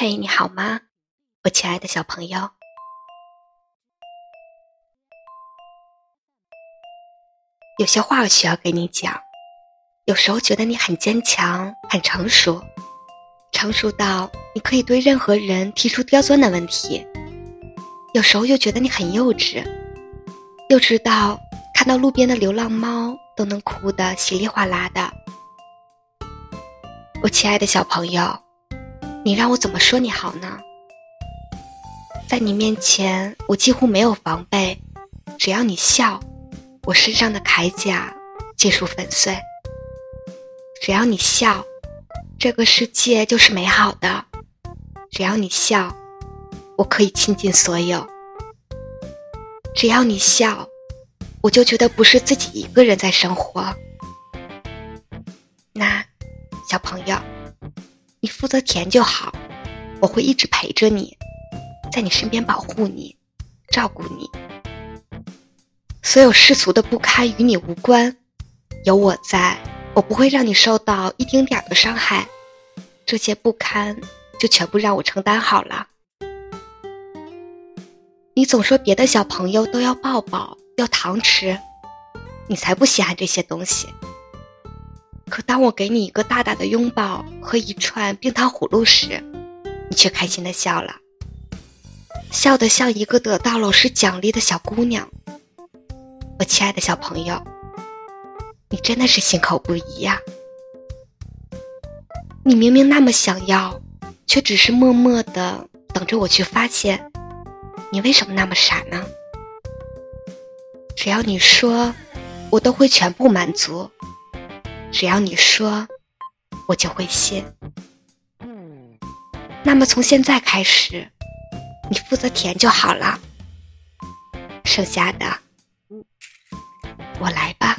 嘿，你好吗，我亲爱的小朋友？有些话我需要跟你讲。有时候觉得你很坚强、很成熟，成熟到你可以对任何人提出刁钻的问题；有时候又觉得你很幼稚，幼稚到看到路边的流浪猫都能哭得稀里哗啦的。我亲爱的小朋友。你让我怎么说你好呢？在你面前，我几乎没有防备，只要你笑，我身上的铠甲尽数粉碎；只要你笑，这个世界就是美好的；只要你笑，我可以倾尽所有；只要你笑，我就觉得不是自己一个人在生活。那，小朋友。你负责甜就好，我会一直陪着你，在你身边保护你，照顾你。所有世俗的不堪与你无关，有我在，我不会让你受到一丁点儿的伤害。这些不堪就全部让我承担好了。你总说别的小朋友都要抱抱，要糖吃，你才不稀罕这些东西。可当我给你一个大大的拥抱和一串冰糖葫芦时，你却开心的笑了，笑得像一个得到老师奖励的小姑娘。我亲爱的小朋友，你真的是心口不一呀！你明明那么想要，却只是默默的等着我去发现。你为什么那么傻呢？只要你说，我都会全部满足。只要你说，我就会信。那么从现在开始，你负责填就好了，剩下的我来吧。